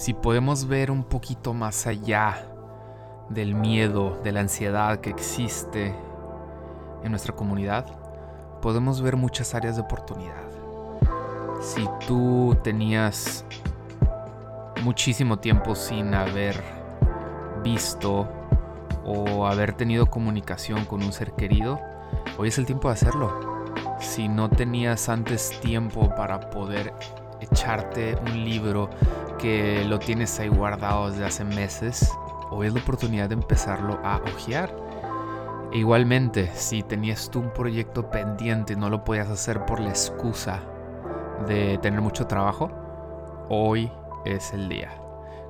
si podemos ver un poquito más allá del miedo, de la ansiedad que existe en nuestra comunidad, podemos ver muchas áreas de oportunidad. Si tú tenías muchísimo tiempo sin haber visto o haber tenido comunicación con un ser querido, hoy es el tiempo de hacerlo. Si no tenías antes tiempo para poder echarte un libro que lo tienes ahí guardado desde hace meses, hoy es la oportunidad de empezarlo a hojear. Igualmente, si tenías tú un proyecto pendiente y no lo podías hacer por la excusa de tener mucho trabajo, hoy es el día.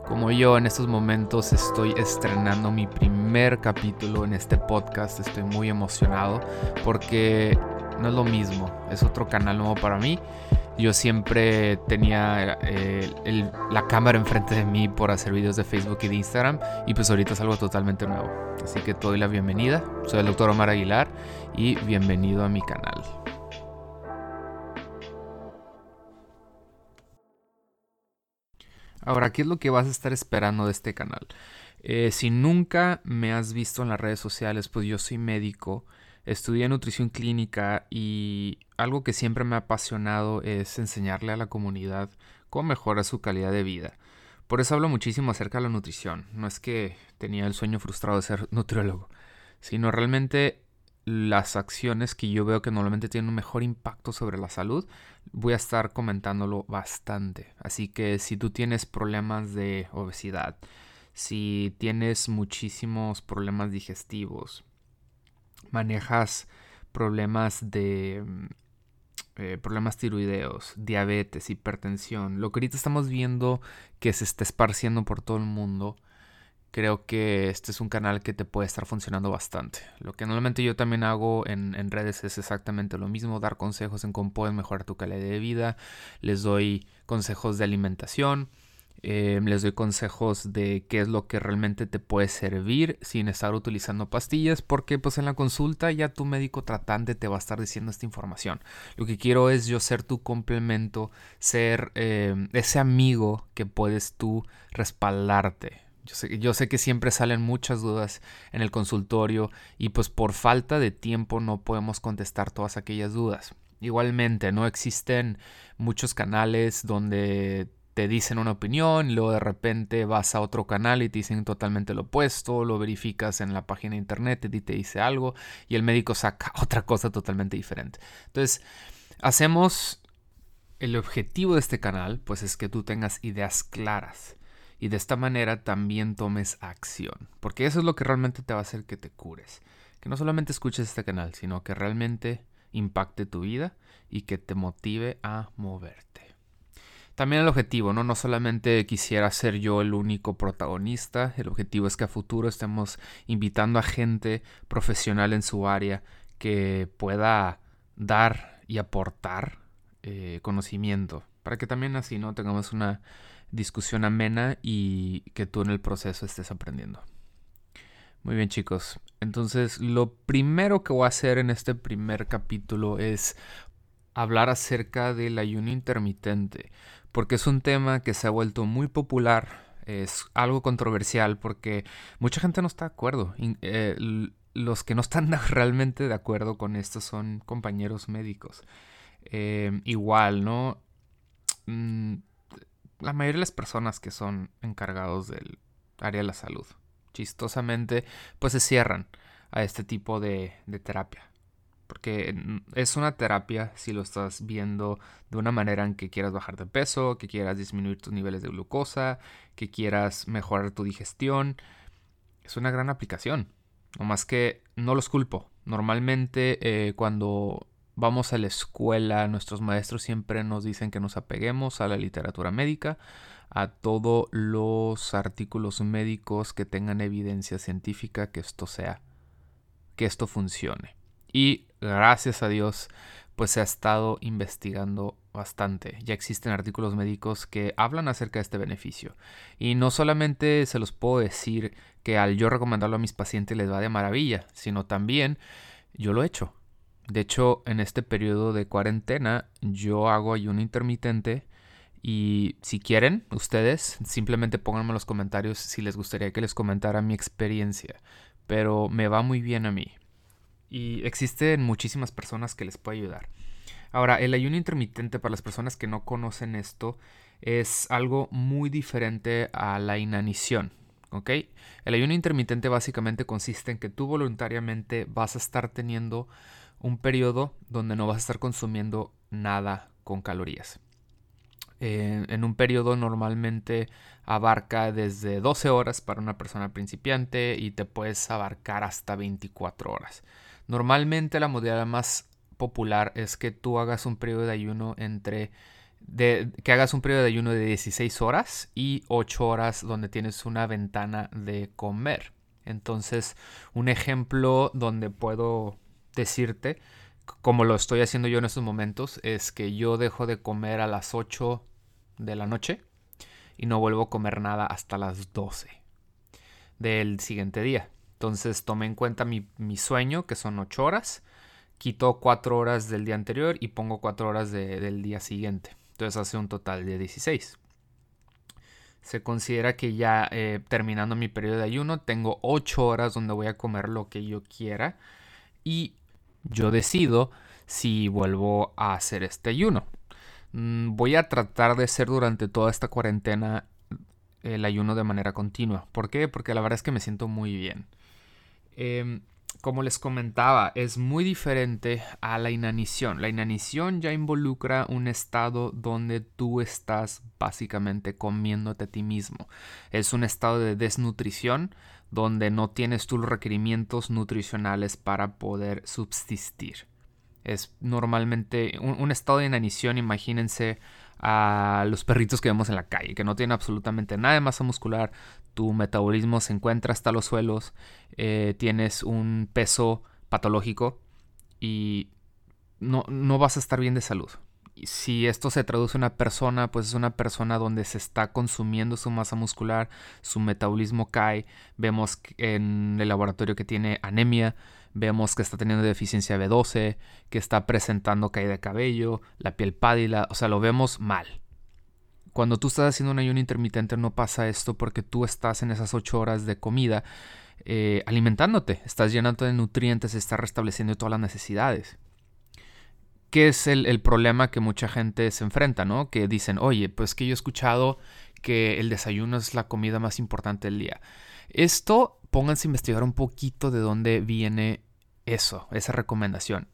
Como yo en estos momentos estoy estrenando mi primer capítulo en este podcast, estoy muy emocionado porque no es lo mismo, es otro canal nuevo para mí yo siempre tenía eh, la cámara enfrente de mí por hacer videos de Facebook y de Instagram y pues ahorita es algo totalmente nuevo. Así que te doy la bienvenida. Soy el doctor Omar Aguilar y bienvenido a mi canal. Ahora, ¿qué es lo que vas a estar esperando de este canal? Eh, si nunca me has visto en las redes sociales, pues yo soy médico Estudié nutrición clínica y algo que siempre me ha apasionado es enseñarle a la comunidad cómo mejorar su calidad de vida. Por eso hablo muchísimo acerca de la nutrición. No es que tenía el sueño frustrado de ser nutriólogo, sino realmente las acciones que yo veo que normalmente tienen un mejor impacto sobre la salud, voy a estar comentándolo bastante. Así que si tú tienes problemas de obesidad, si tienes muchísimos problemas digestivos, manejas problemas de mm, eh, problemas tiroideos, diabetes, hipertensión, lo que ahorita estamos viendo que se está esparciendo por todo el mundo, creo que este es un canal que te puede estar funcionando bastante. Lo que normalmente yo también hago en, en redes es exactamente lo mismo, dar consejos en cómo puedes mejorar tu calidad de vida, les doy consejos de alimentación, Em, les doy consejos de qué es lo que realmente te puede servir sin estar utilizando pastillas porque pues en la consulta ya tu médico tratante te va a estar diciendo esta información. Lo que quiero es yo ser tu complemento, ser em, ese amigo que puedes tú respaldarte. Yo sé, yo sé que siempre salen muchas dudas en el consultorio y pues por falta de tiempo no podemos contestar todas aquellas dudas. Igualmente, no existen muchos canales donde te dicen una opinión, luego de repente vas a otro canal y te dicen totalmente lo opuesto, lo verificas en la página de internet y te dice algo y el médico saca otra cosa totalmente diferente. Entonces, hacemos el objetivo de este canal, pues es que tú tengas ideas claras y de esta manera también tomes acción, porque eso es lo que realmente te va a hacer que te cures. Que no solamente escuches este canal, sino que realmente impacte tu vida y que te motive a moverte también el objetivo, ¿no? No solamente quisiera ser yo el único protagonista, el objetivo es que a futuro estemos invitando a gente profesional en su área que pueda dar y aportar eh, conocimiento, para que también así, ¿no? Tengamos una discusión amena y que tú en el proceso estés aprendiendo. Muy bien chicos, entonces lo primero que voy a hacer en este primer capítulo es hablar acerca del ayuno intermitente porque es un tema que se ha vuelto muy popular, es algo controversial porque mucha gente no está de acuerdo. Eh, los que no están realmente de acuerdo con esto son compañeros médicos. Em, igual, ¿no? Mm, la mayoría de las personas que son encargados del área de la salud, chistosamente, pues se cierran a este tipo de terapia porque es una terapia si lo estás viendo de una manera en que quieras bajar de peso, que quieras disminuir tus niveles de glucosa, que quieras mejorar tu digestión. Es una gran aplicación. No más que no los culpo. Normalmente eh, cuando vamos a la escuela, nuestros maestros siempre nos dicen que nos apeguemos a la literatura médica, a todos los artículos médicos que tengan evidencia científica que esto sea, que esto funcione. Y gracias a Dios, pues se ha estado investigando bastante. Ya existen artículos médicos que hablan acerca de este beneficio. Y no solamente se los puedo decir que al yo recomendarlo a mis pacientes les va de maravilla, sino también yo lo he hecho. De hecho, en este periodo de cuarentena yo hago ayuno intermitente Y si quieren, ustedes simplemente pónganme en los comentarios si les gustaría que les comentara mi experiencia. Pero me va muy bien a mí. Y existen muchísimas personas que les puede ayudar. Ahora, el ayuno intermitente para las personas que no conocen esto es algo muy diferente a la inanición. ¿ok? El ayuno intermitente básicamente consiste en que tú voluntariamente vas a estar teniendo un periodo donde no vas a estar consumiendo nada con calorías. en un periodo normalmente abarca desde 12 horas para una persona principiante y te puedes abarcar hasta 24 horas. Normalmente la modalidad más popular es que tú hagas un periodo de ayuno entre de, que hagas un periodo de ayuno de 16 horas y 8 horas donde tienes una ventana de comer. Entonces, un ejemplo donde puedo decirte, como lo estoy haciendo yo en estos momentos, es que yo dejo de comer a las 8 de la noche y no vuelvo a comer nada hasta las 12 del siguiente día. Entonces tomé en cuenta mi, sueño, que son 8 horas, quito 4 horas del día anterior y pongo 4 horas del día siguiente. Entonces hace un total de 16. Se considera que ya eh, terminando mi periodo de ayuno tengo 8 horas donde voy a comer lo que yo quiera y yo decido si vuelvo a hacer este ayuno. Mm, voy a tratar de hacer durante toda esta cuarentena el ayuno de manera continua. ¿Por qué? Porque la verdad es que me siento muy bien. Eh, como les comentaba, es muy diferente a la inanición. La inanición ya involucra un estado donde tú estás básicamente comiéndote a ti mismo. Es un estado de desnutrición donde no tienes tus requerimientos nutricionales para poder subsistir. Es normalmente un, estado de inanición, imagínense a los perritos que vemos en la calle, que no tienen absolutamente nada de masa muscular, tu metabolismo se encuentra hasta los suelos, eh, tienes un peso patológico y no, no vas a estar bien de salud. si esto se traduce a una persona, pues es una persona donde se está consumiendo su masa muscular, su metabolismo cae, vemos en el laboratorio que tiene anemia, vemos que está teniendo deficiencia B12, que está presentando caída de cabello, la piel pálida, o sea, lo vemos mal. Cuando tú estás haciendo un ayuno intermitente no pasa esto porque tú estás en esas 8 horas de comida eh, alimentándote, estás llenando de nutrientes, estás restableciendo todas las necesidades. ¿Qué es el, el, problema que mucha gente se enfrenta, no? Que dicen, oye, pues que yo he escuchado que el desayuno es la comida más importante del día. Esto, pónganse a investigar un poquito de dónde viene eso, esa recomendación.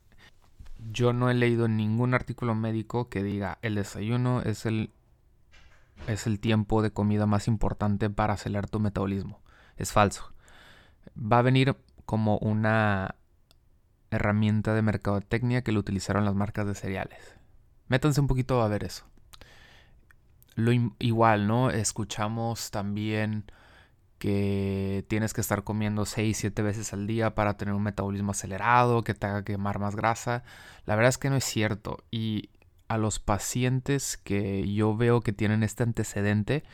Yo no he leído ningún artículo médico que diga el desayuno es el es el tiempo de comida más importante para acelerar tu metabolismo. Es falso. Va a venir como una herramienta de mercadotecnia que lo utilizaron las marcas de cereales. Métanse un poquito a ver eso. Lo igual, ¿no? Escuchamos también que tienes que estar comiendo 6, 7 veces al día para tener un metabolismo acelerado, que te haga quemar más grasa. La verdad es que no es cierto. Y a los pacientes que yo veo que tienen este antecedente,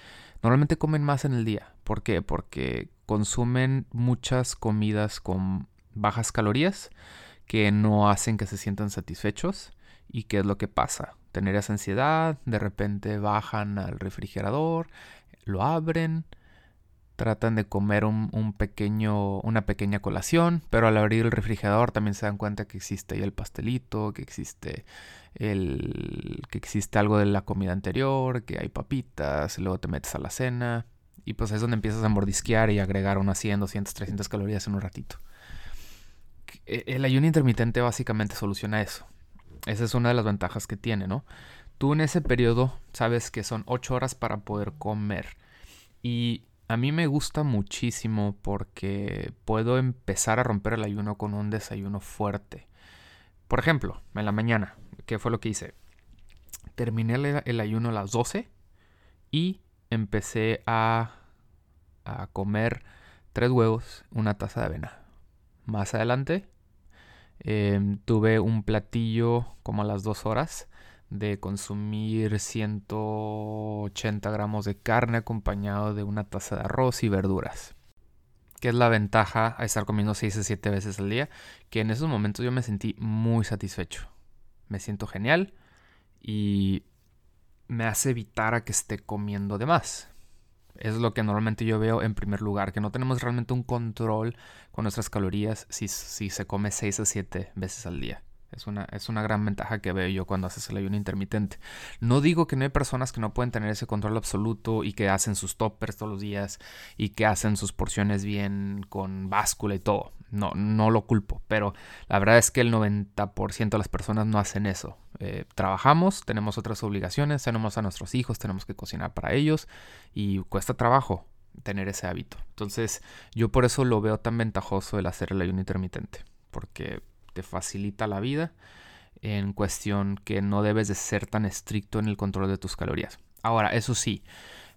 normalmente comen más en el día. ¿Por qué? Porque consumen muchas comidas con bajas calorías que no hacen que se sientan satisfechos. ¿Y qué es lo que pasa? Tener esa ansiedad, de repente bajan al refrigerador, lo abren, tratan de comer un, pequeño, una pequeña colación, pero al abrir el refrigerador también se dan cuenta que existe ahí el pastelito, que existe el que existe algo de la comida anterior, que hay papitas, y luego te metes a la cena y pues es donde empiezas a mordisquear y agregar unas 100, 200, 300 calorías en un ratito. E, el ayuno intermitente básicamente soluciona eso. Esa es una de las ventajas que tiene, ¿no? Tú en ese periodo sabes que son 8 horas para poder comer y a mí me gusta muchísimo porque puedo empezar a romper el ayuno con un desayuno fuerte. Por ejemplo, en la mañana, ¿qué fue lo que hice? Terminé el, ayuno a las 12 y empecé a, comer tres huevos, una taza de avena. Más adelante em, tuve un platillo como a las 2 horas de consumir 180 gramos de carne acompañado de una taza de arroz y verduras. ¿Qué es la ventaja a estar comiendo 6 a 7 veces al día? Que en esos momentos yo me sentí muy satisfecho. Me siento genial y me hace evitar a que esté comiendo de más. Es lo que normalmente yo veo en primer lugar, que no tenemos realmente un control con nuestras calorías si, si se come 6 a 7 veces al día. Es una, es una gran ventaja que veo yo cuando haces el ayuno intermitente. No digo que no hay personas que no pueden tener ese control absoluto y que hacen sus toppers todos los días y que hacen sus porciones bien con báscula y todo. No, no lo culpo, pero la verdad es que el 90% de las personas no hacen eso. Eh, trabajamos, tenemos otras obligaciones, tenemos a nuestros hijos, tenemos que cocinar para ellos y cuesta trabajo tener ese hábito. Entonces yo por eso lo veo tan ventajoso el hacer el ayuno intermitente, porque te facilita la vida en cuestión que no debes de ser tan estricto en el control de tus calorías. Ahora, eso sí,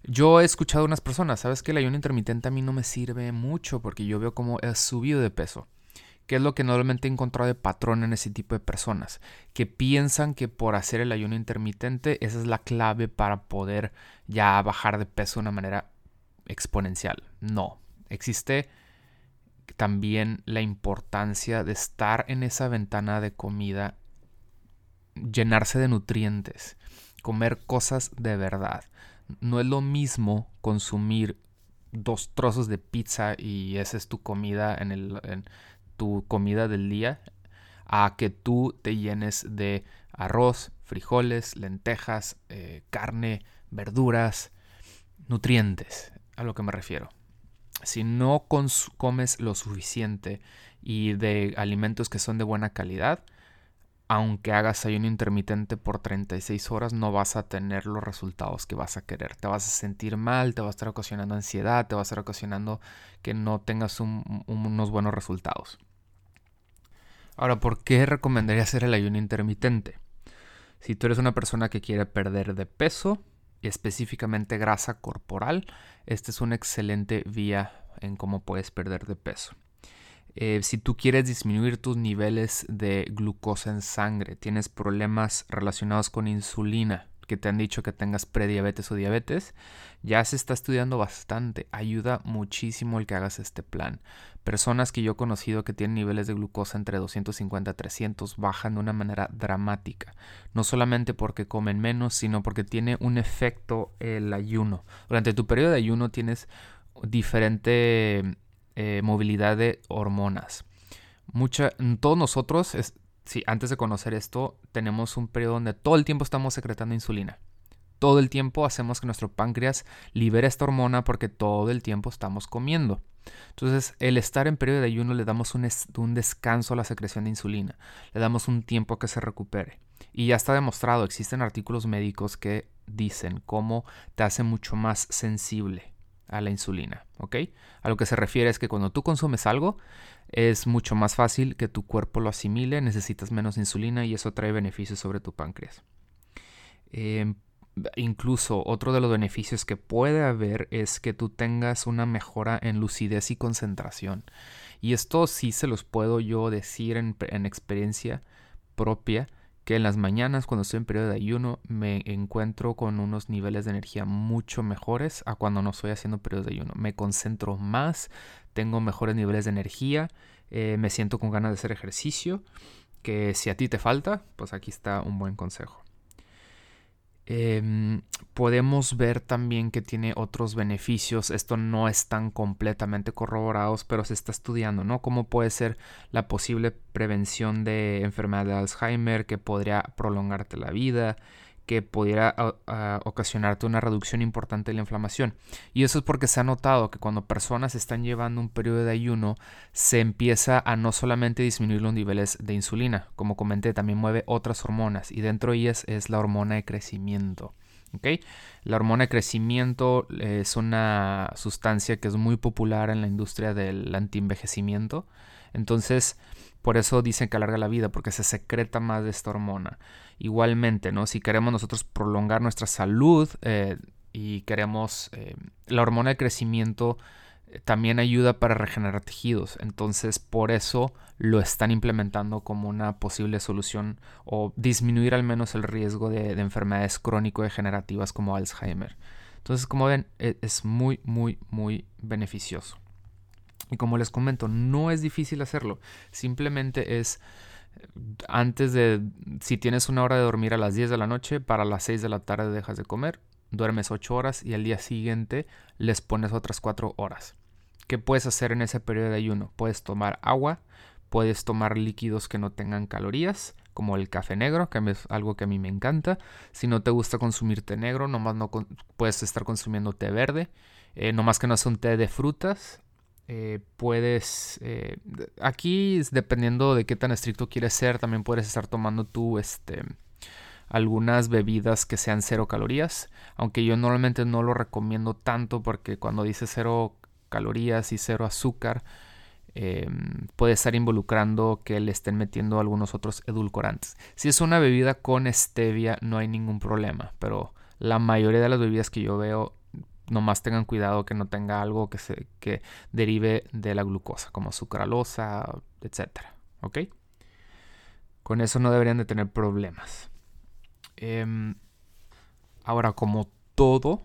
yo he escuchado a unas personas, sabes que el ayuno intermitente a mí no me sirve mucho porque yo veo como he subido de peso. Que es lo que normalmente he encontrado de patrón en ese tipo de personas, que piensan que por hacer el ayuno intermitente esa es la clave para poder ya bajar de peso de una manera exponencial. No, existe también la importancia de estar en esa ventana de comida, llenarse de nutrientes, comer cosas de verdad. No es lo mismo consumir dos trozos de pizza y esa es tu comida en, el, tu comida del día a que tú te llenes de arroz, frijoles, lentejas, eh, carne, verduras, nutrientes, a lo que me refiero si no comes lo suficiente y de alimentos que son de buena calidad, aunque hagas ayuno intermitente por 36 horas, no vas a tener los resultados que vas a querer. Te vas a sentir mal, te va a estar ocasionando ansiedad, te va a estar ocasionando que no tengas unos buenos resultados. Ahora, ¿por qué recomendaría hacer el ayuno intermitente? Si tú eres una persona que quiere perder de peso, específicamente grasa corporal, esta es una excelente vía en cómo puedes perder de peso. Eh, si tú quieres disminuir tus niveles de glucosa en sangre, tienes problemas relacionados con insulina, que te han dicho que tengas prediabetes o diabetes, ya se está estudiando bastante. Ayuda muchísimo el que hagas este plan. Personas que yo he conocido que tienen niveles de glucosa entre 250 a 300 bajan de una manera dramática. No solamente porque comen menos, sino porque tiene un efecto el ayuno. Durante tu periodo de ayuno tienes diferente eh, movilidad de hormonas. Mucha, todos nosotros sí, antes de conocer esto, tenemos un periodo donde todo el tiempo estamos secretando insulina. Todo el tiempo hacemos que nuestro páncreas libere esta hormona porque todo el tiempo estamos comiendo. Entonces, el estar en periodo de ayuno le damos un, un, descanso a la secreción de insulina, le damos un tiempo a que se recupere. Y ya está demostrado, existen artículos médicos que dicen cómo te hace mucho más sensible a la insulina, ¿ok? A lo que se refiere es que cuando tú consumes algo, es mucho más fácil que tu cuerpo lo asimile, necesitas menos insulina y eso trae beneficios sobre tu páncreas. Em, incluso otro de los beneficios que puede haber es que tú tengas una mejora en lucidez y concentración. Y esto sí se los puedo yo decir en, en experiencia propia que en las mañanas cuando estoy en periodo de ayuno me encuentro con unos niveles de energía mucho mejores a cuando no estoy haciendo periodo de ayuno. Me concentro más, tengo mejores niveles de energía, eh, me siento con ganas de hacer ejercicio, que si a ti te falta, pues aquí está un buen consejo. Em, podemos ver también que tiene otros beneficios. Esto no están completamente corroborados, pero se está estudiando, ¿no? Cómo puede ser la posible prevención de enfermedad de Alzheimer que podría prolongarte la vida, que pudiera ocasionarte una reducción importante de la inflamación. Y eso es porque se ha notado que cuando personas están llevando un periodo de ayuno, se empieza a no solamente disminuir los niveles de insulina, como comenté, también mueve otras hormonas y dentro de ellas es la hormona de crecimiento. La hormona de crecimiento es una sustancia que es muy popular en la industria del antienvejecimiento. Entonces, por eso dicen que alarga la vida, porque se secreta más de esta hormona. Igualmente, ¿no? Si queremos nosotros prolongar nuestra salud eh, y queremos eh, la hormona de crecimiento eh, también ayuda para regenerar tejidos. Entonces, por eso lo están implementando como una posible solución o disminuir al menos el riesgo de, de enfermedades crónico-degenerativas como Alzheimer. Entonces, como ven, e, es muy, muy, muy beneficioso. Y como les comento, no es difícil hacerlo. Simplemente es Antes de, si tienes una hora de dormir a las 10 de la noche, para las 6 de la tarde dejas de comer, duermes 8 horas y al día siguiente les pones otras 4 horas. ¿Qué puedes hacer en ese periodo de ayuno? Puedes tomar agua, puedes tomar líquidos que no tengan calorías, como el café negro, que es algo que a mí me encanta. Si no te gusta consumir té negro, nomás no puedes estar consumiendo té verde. Eh, nomás que no es un té de frutas. Eh, puedes. Eh, aquí, dependiendo de qué tan estricto quieres ser, también puedes estar tomando tú este, algunas bebidas que sean cero calorías. Aunque yo normalmente no lo recomiendo tanto porque cuando dice cero calorías y cero azúcar, Em, puede estar involucrando que le estén metiendo algunos otros edulcorantes. Si es una bebida con stevia no hay ningún problema, pero la mayoría de las bebidas que yo veo nomás tengan cuidado que no tenga algo que, se, que derive de la glucosa, como sucralosa, etc. ¿Ok? Con eso no deberían de tener problemas. Em, ahora, como todo,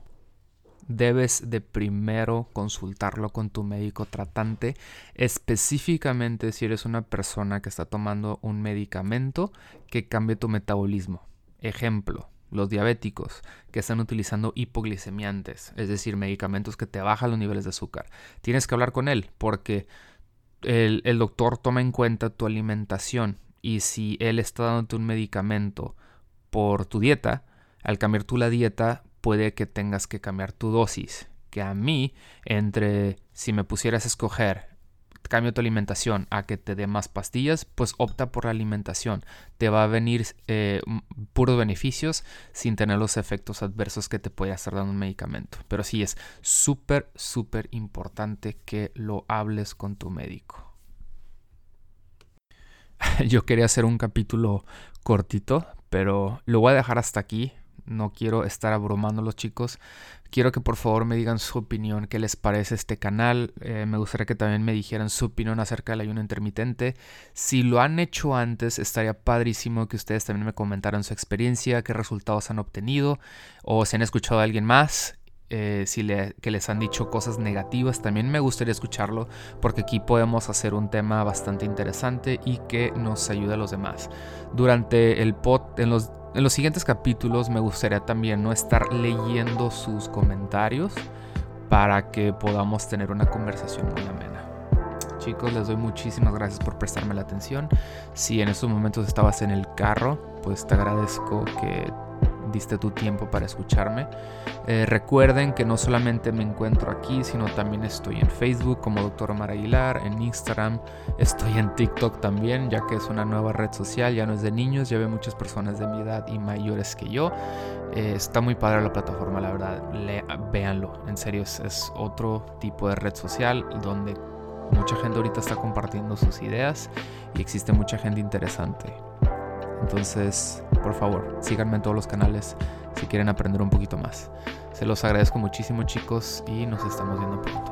debes de primero consultarlo con tu médico tratante, específicamente si eres una persona que está tomando un medicamento que cambie tu metabolismo. Ejemplo, los diabéticos que están utilizando hipoglicemiantes, es decir, medicamentos que te bajan los niveles de azúcar. Tienes que hablar con él porque el, el doctor toma en cuenta tu alimentación y si él está dándote un medicamento por tu dieta, al cambiar tú la dieta puede que tengas que cambiar tu dosis. Que a mí, entre si me pusieras a escoger cambio tu alimentación a que te dé más pastillas, pues opta por la alimentación. Te va a venir eh, puros beneficios sin tener los efectos adversos que te puede estar dando un medicamento. Pero sí es súper, súper importante que lo hables con tu médico. Yo quería hacer un capítulo cortito, pero lo voy a dejar hasta aquí no quiero estar abrumando a los chicos. Quiero que por favor me digan su opinión, qué les parece este canal. Eh, me gustaría que también me dijeran su opinión acerca del ayuno intermitente. Si lo han hecho antes, estaría padrísimo que ustedes también me comentaran su experiencia, qué resultados han obtenido o si han escuchado a alguien más eh, si que les han dicho cosas negativas, también me gustaría escucharlo porque aquí podemos hacer un tema bastante interesante y que nos ayude a los demás. Durante el pod, en los, en los siguientes capítulos me gustaría también no estar leyendo sus comentarios para que podamos tener una conversación muy amena. Chicos, les doy muchísimas gracias por prestarme la atención. Si en estos momentos estabas en el carro, pues te agradezco que diste tu tiempo para escucharme. Eh, recuerden que no solamente me encuentro aquí, sino también estoy en Facebook como Dr. Omar Aguilar, en Instagram, estoy en TikTok también, ya que es una nueva red social, ya no es de niños, ya ve muchas personas de mi edad y mayores que yo. Eh, está muy padre la plataforma, la verdad, Le, véanlo, en serio, es, es otro tipo de red social donde mucha gente ahorita está compartiendo sus ideas y existe mucha gente interesante. Entonces, por favor, síganme en todos los canales si quieren aprender un poquito más. Se los agradezco muchísimo chicos y nos estamos viendo pronto.